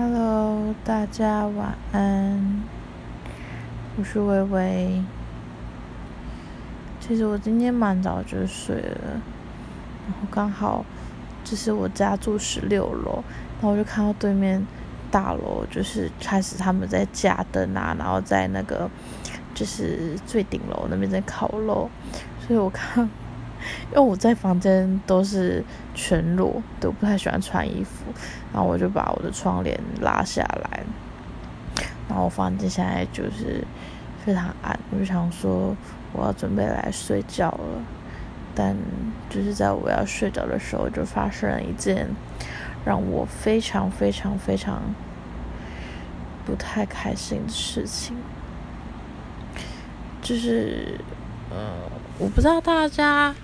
Hello，大家晚安。我是微微。其实我今天蛮早就睡了，然后刚好就是我家住十六楼，然后我就看到对面大楼就是开始他们在架灯啊，然后在那个就是最顶楼那边在烤肉，所以我看。因为我在房间都是全裸，都不太喜欢穿衣服，然后我就把我的窗帘拉下来，然后我房间现在就是非常暗，我就想说我要准备来睡觉了，但就是在我要睡着的时候，就发生了一件让我非常非常非常不太开心的事情，就是呃，我不知道大家。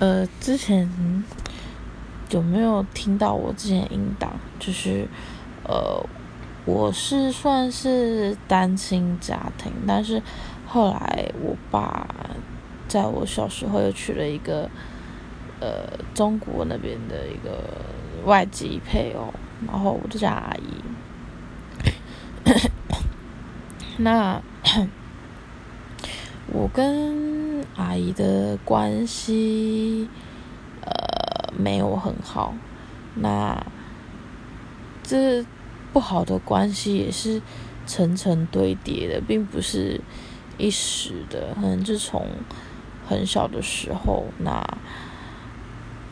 呃，之前有没有听到我之前音档？就是呃，我是算是单亲家庭，但是后来我爸在我小时候又娶了一个呃中国那边的一个外籍配偶，然后我就叫阿姨。那 我跟。阿姨的关系，呃，没有很好。那这不好的关系也是层层堆叠的，并不是一时的。可能就从很小的时候，那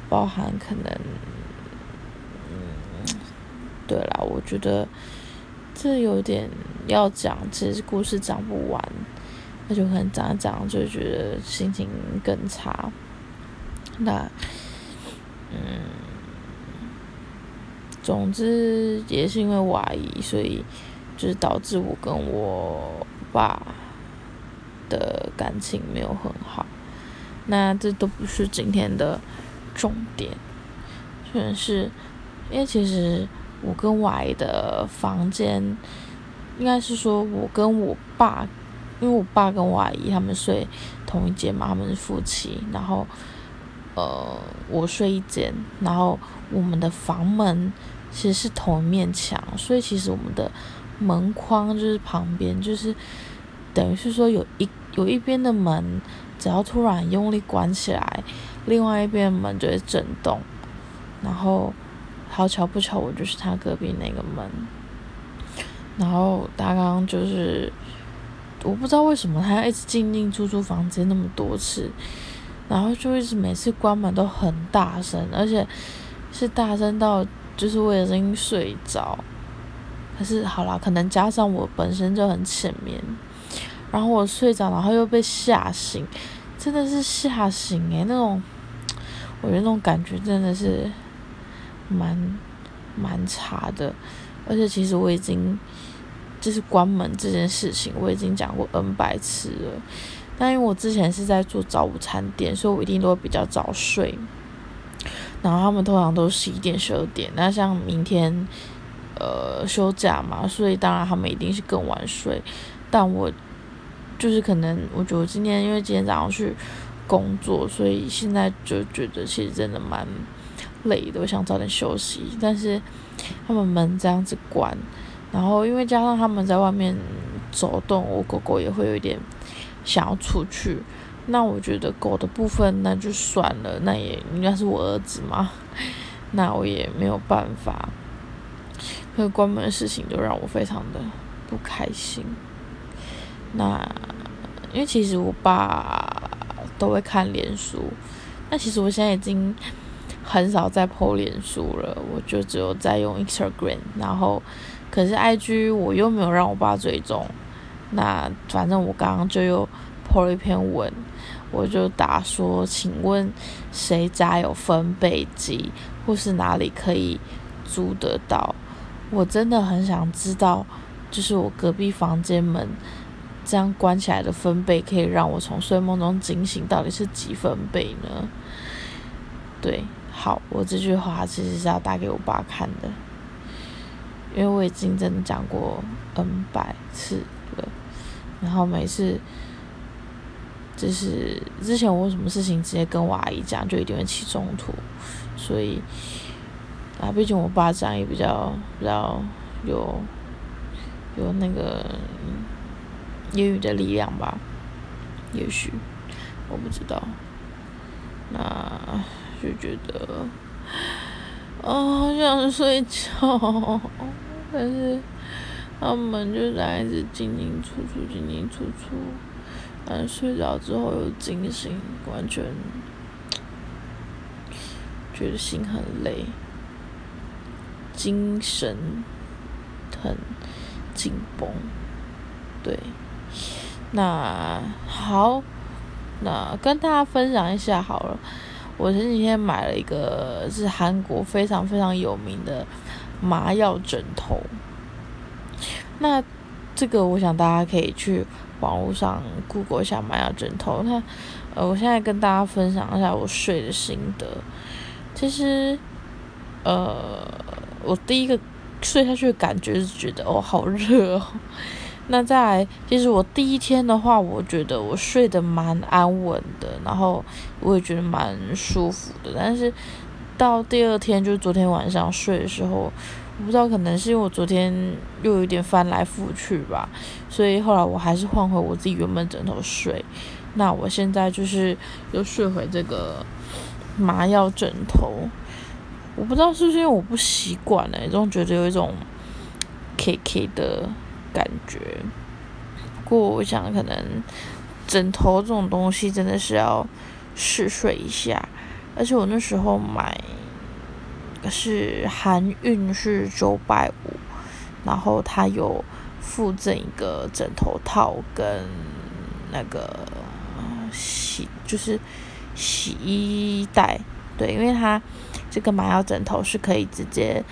包含可能，嗯，对啦，我觉得这有点要讲，其实故事讲不完。那就可能讲一讲，就觉得心情更差。那，嗯，总之也是因为我阿姨，所以就是导致我跟我爸的感情没有很好。那这都不是今天的重点，就是因为其实我跟我阿姨的房间，应该是说我跟我爸。因为我爸跟我阿姨他们睡同一间嘛，他们是夫妻，然后，呃，我睡一间，然后我们的房门其实是同一面墙，所以其实我们的门框就是旁边，就是等于是说有一有一边的门，只要突然用力关起来，另外一边门就会震动，然后好巧不巧，我就是他隔壁那个门，然后他刚刚就是。我不知道为什么他要一直进进出出房间那么多次，然后就一直每次关门都很大声，而且是大声到就是为了声音睡着。可是好啦，可能加上我本身就很浅眠，然后我睡着，然后又被吓醒，真的是吓醒诶，那种我觉得那种感觉真的是蛮蛮差的，而且其实我已经。就是关门这件事情，我已经讲过 N 百次了。但因为我之前是在做早午餐店，所以我一定都会比较早睡。然后他们通常都十一点、十二点。那像明天，呃，休假嘛，所以当然他们一定是更晚睡。但我就是可能，我觉得今天因为今天早上去工作，所以现在就觉得其实真的蛮累的，我想早点休息。但是他们门这样子关。然后，因为加上他们在外面走动，我狗狗也会有一点想要出去。那我觉得狗的部分那就算了，那也应该是我儿子嘛，那我也没有办法。那个关门的事情就让我非常的不开心。那因为其实我爸都会看脸书，那其实我现在已经很少在 po 脸书了，我就只有在用 Instagram，然后。可是 I G 我又没有让我爸追踪，那反正我刚刚就又破了一篇文，我就打说，请问谁家有分贝机，或是哪里可以租得到？我真的很想知道，就是我隔壁房间门这样关起来的分贝，可以让我从睡梦中惊醒，到底是几分贝呢？对，好，我这句话其实是要打给我爸看的。因为我已经真的讲过 N 百次了，然后每次就是之前我有什么事情直接跟我阿姨讲，就一定会起冲突，所以啊，毕竟我爸这样也比较比较有有那个言语的力量吧，也许我不知道，那就觉得啊，好想睡觉，但是他们就在一直进进出出，进进出出，但睡着之后又惊醒，完全觉得心很累。精神很紧绷，对，那好，那跟大家分享一下好了。我前几天买了一个是韩国非常非常有名的麻药枕头，那这个我想大家可以去网络上 Google 一下麻药枕头。那呃，我现在跟大家分享一下我睡的心得。其实，呃。我第一个睡下去的感觉是觉得哦好热哦，那再来，其实我第一天的话，我觉得我睡得蛮安稳的，然后我也觉得蛮舒服的。但是到第二天，就是昨天晚上睡的时候，我不知道可能是因为我昨天又有点翻来覆去吧，所以后来我还是换回我自己原本枕头睡。那我现在就是又睡回这个麻药枕头。我不知道是不是因为我不习惯呢，总觉得有一种 K K 的感觉。不过我想，可能枕头这种东西真的是要试睡一下。而且我那时候买是韩运是九百五，然后它有附赠一个枕头套跟那个洗就是洗衣袋，对，因为它。这个麻药枕头是可以直接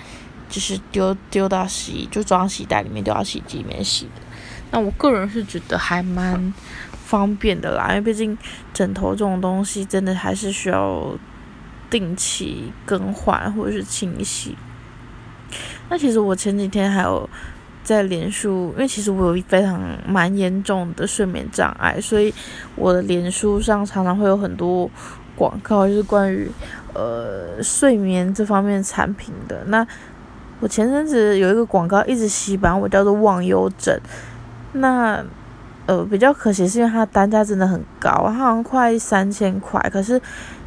就是丢丢到洗就装洗衣袋里面丢到洗衣机里面洗的。那我个人是觉得还蛮方便的啦，因为毕竟枕头这种东西真的还是需要定期更换或者是清洗。那其实我前几天还有在脸书，因为其实我有非常蛮严重的睡眠障碍，所以我的脸书上常常会有很多广告，就是关于。呃，睡眠这方面产品的那，我前阵子有一个广告一直洗版，我叫做忘忧枕。那呃比较可惜是因为它单价真的很高，它好像快三千块。可是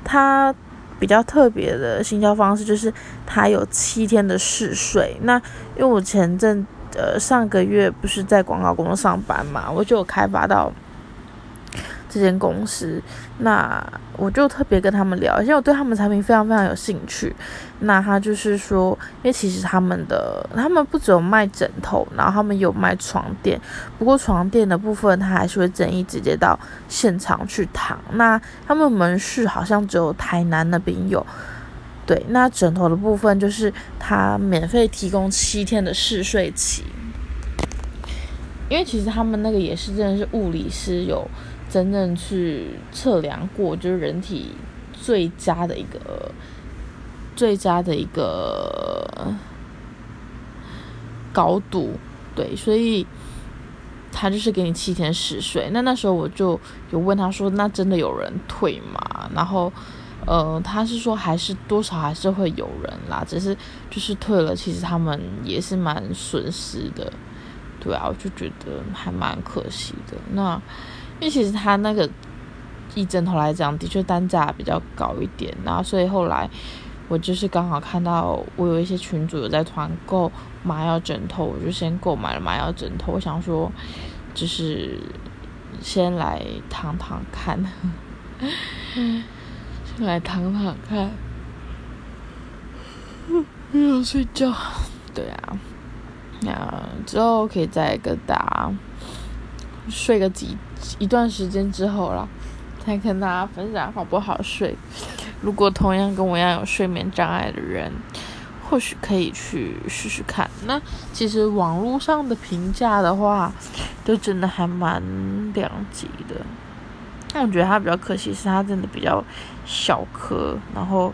它比较特别的行销方式就是它有七天的试睡。那因为我前阵呃上个月不是在广告公司上班嘛，我就有开发到。这间公司，那我就特别跟他们聊，因为我对他们产品非常非常有兴趣。那他就是说，因为其实他们的他们不只有卖枕头，然后他们有卖床垫。不过床垫的部分，他还是会建议直接到现场去躺。那他们门市好像只有台南那边有。对，那枕头的部分就是他免费提供七天的试睡期。因为其实他们那个也是真的是物理师有。真正去测量过，就是人体最佳的一个最佳的一个高度，对，所以他就是给你七天试睡。那那时候我就有问他说：“那真的有人退吗？”然后，呃，他是说还是多少还是会有人啦，只是就是退了，其实他们也是蛮损失的，对啊，我就觉得还蛮可惜的。那。因为其实他那个一枕头来讲，的确单价比较高一点，然后所以后来我就是刚好看到我有一些群主有在团购麻药枕头，我就先购买了麻药枕头。我想说，就是先来躺躺看，先来躺躺看，没有睡觉，对啊，那之后可以再跟大家睡个几。一段时间之后了，再跟大家分享好不好睡。如果同样跟我一样有睡眠障碍的人，或许可以去试试看。那其实网络上的评价的话，就真的还蛮两极的。但我觉得它比较可惜是它真的比较小颗，然后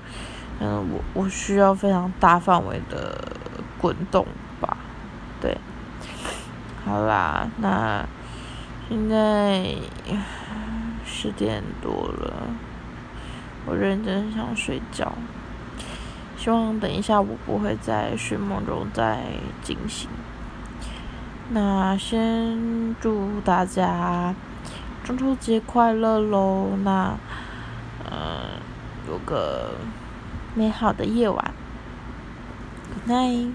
嗯，我我需要非常大范围的滚动吧。对，好啦，那。现在十点多了，我认真想睡觉。希望等一下我不会在睡梦中再惊醒。那先祝大家中秋节快乐喽！那，呃，有个美好的夜晚，Good night。